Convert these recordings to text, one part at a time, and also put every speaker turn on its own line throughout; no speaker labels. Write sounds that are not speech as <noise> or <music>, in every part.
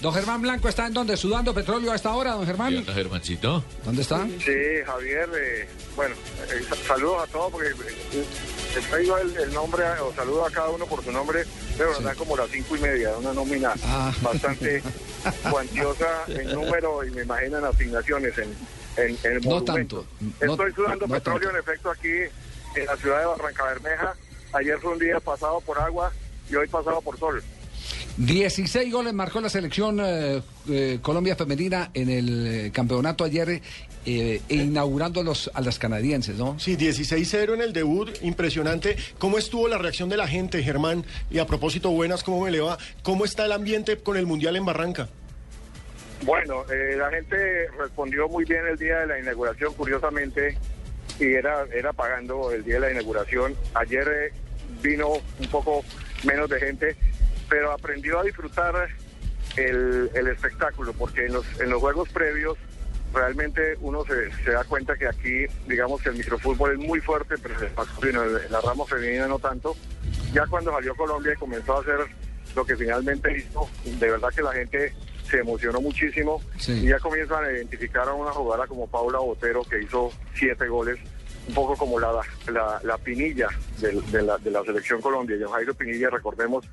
Don Germán Blanco está en donde sudando petróleo a esta hora, don Germán.
Germancito?
¿Dónde está?
Sí, Javier, eh, bueno, eh, saludos a todos porque eh, he digo el, el, nombre o saludo a cada uno por su nombre, pero nos dan como las cinco y media, una nómina
Ah. <laughs>
bastante cuantiosa en número y me imagino en asignaciones en, en, en el
No
monumento.
tanto,
Estoy sudando
no
petróleo
tanto.
en efecto aquí en la ciudad de Barranca Bermeja. Ayer fue un día pasado por agua y hoy pasado por sol.
16 goles marcó la selección eh, eh, Colombia femenina en el eh, campeonato ayer, eh, inaugurando los, a las canadienses, ¿no?
Sí, 16-0 en el debut, impresionante. ¿Cómo estuvo la reacción de la gente, Germán? Y a propósito, buenas, ¿cómo me le va? ¿Cómo está el ambiente con el Mundial en Barranca?
Bueno, eh, la gente respondió muy bien el día de la inauguración, curiosamente, y era, era pagando el día de la inauguración. Ayer eh, vino un poco menos de gente, pero aprendió a disfrutar el, el espectáculo, porque en los, en los juegos previos realmente uno se, se da cuenta que aquí, digamos que el microfútbol es muy fuerte, pero el masculino, en la rama femenina no tanto. Ya cuando salió Colombia y comenzó a hacer lo que finalmente hizo, de verdad que la gente se emocionó muchísimo
Sí.
y ya comienzan a identificar a una jugadora como Paula Botero que hizo siete goles, un poco como la, la, la pinilla del- de, la, de la selección Colombia. Y Jairo Pinilla, recordemos,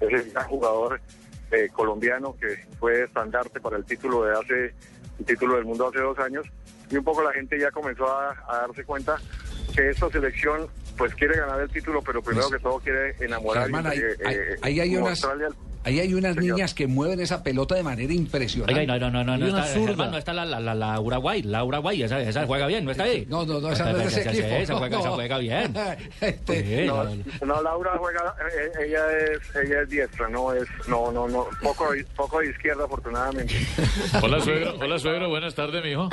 es el gran jugador eh, colombiano que fue estandarte para el título de hace el título del mundo hace dos años. Y un poco la gente ya comenzó a, a darse cuenta que esta selección pues quiere ganar el título pero primero
Pues,
que todo quiere enamorar
Germán, ahí,
y, eh, eh,
hay unas,
Australia-
ahí hay unas
Señor.
niñas que mueven esa pelota de manera impresionante.
Oiga, no, no, no, no, no
Y una
está. Germán, no está la, la, la, la Uruguay, la Uruguay, esa, esa juega bien, ¿no está ahí?
No, no, no, esa no es de ese
Esa-
equipo.
Esa juega, esa
No.
juega bien. <laughs>
Este,
Sí,
No,
no, no.
no, Laura juega, eh, ella es, ella es diestra, no es, no, no, no, poco, poco de izquierda afortunadamente. <laughs>
Hola suegro, hola suegro, buenas tardes, mijo.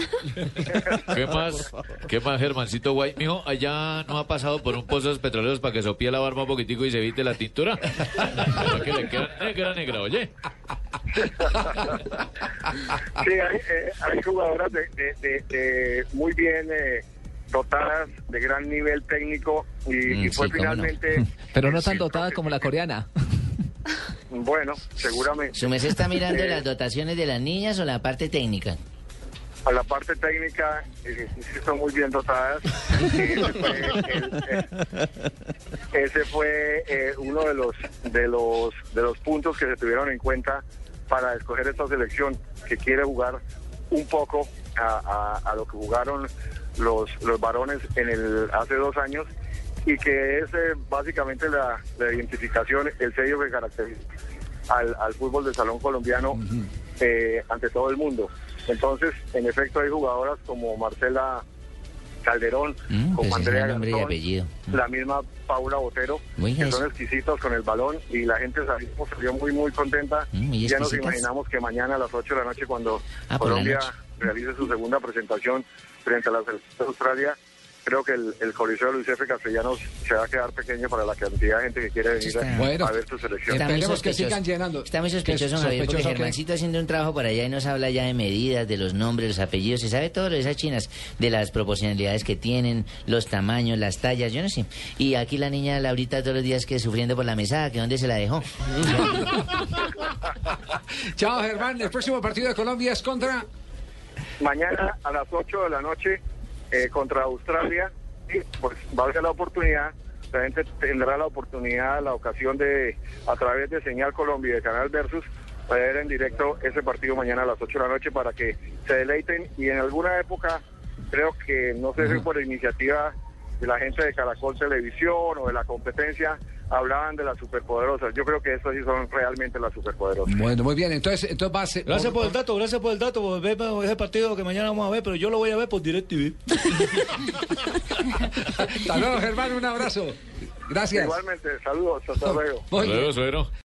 ¿Qué más? ¿Qué más, Germancito Guay? Mijo, allá no ha pasado por un pozos petroleros para que sopie la barba un poquitico y se evite la tintura. <laughs> Para que le queda negra, negra, oye. <laughs>
Sí, hay, eh, hay jugadoras de, de- de- de muy bien eh, dotadas, de gran nivel técnico y,
Mm,
y fue
sí, cómo no.
finalmente, <laughs>
Pero no tan dotada como la coreana.
bueno, seguramente.
¿Su merced está mirando las dotaciones de las niñas o la parte técnica?
A la parte técnica, eh, son muy bien dotadas. Ese fue, el- eh, ese fue, eh, uno de los, de, los, de los puntos que se tuvieron en cuenta para escoger esta selección, que quiere jugar un poco a, a- a lo que jugaron los, los varones en el hace dos años y que es eh, básicamente la, la identificación, el sello que caracteriza al, al fútbol de salón colombiano eh, ante todo el mundo. Entonces, en efecto, hay jugadoras como Marcela Calderón,
Mm,
como
pues
Andrea Gastón,
apellido.
la misma Paula Botero,
Muy
que son exquisitos con el balón y la gente salió, salió muy, muy contenta.
Mm, muy
ya nos imaginamos que mañana a las 8 de la noche, cuando
Ah,
Colombia
noche.
realice su segunda presentación frente a la selección de Australia, creo que el, el Coliseo Luis F. Castellanos se va a quedar pequeño para la cantidad de gente que quiere venir a,
Bueno.
a ver su selección.
Esperemos que sigan llenando.
Está muy
Que
sospechoso,
es
Javier, porque
que-
Germancito haciendo un trabajo por allá y nos habla ya de medidas, de los nombres, los apellidos, se sabe todo lo de esas chinas, de las proporcionalidades que tienen, los tamaños, las tallas, yo no sé. Y aquí la niña Laurita todos los días que sufriendo por la mesada, que dónde se la dejó. <laughs>
Chao, Germán. El próximo partido de Colombia es contra.
Mañana a las 8 de la noche eh, contra Australia, y pues va a ser la oportunidad, la gente tendrá la oportunidad, la ocasión de, a través de Señal Colombia y de Canal Versus, ver en directo ese partido mañana a las 8 de la noche para que se deleiten. Y en alguna época, creo que no sé si por iniciativa de la gente de Caracol Televisión o de la competencia, hablaban de las superpoderosas. Yo creo que estas sí son realmente las superpoderosas.
Bueno, muy bien. Entonces, entonces va a ser.
Gracias por el dato, gracias por el dato, por verme ese partido que mañana vamos a ver, pero yo lo voy a ver por DirecTV. <laughs>
Hasta luego, Germán. Un abrazo. Gracias.
Igualmente, saludos, hasta luego.
Oye,
Luego.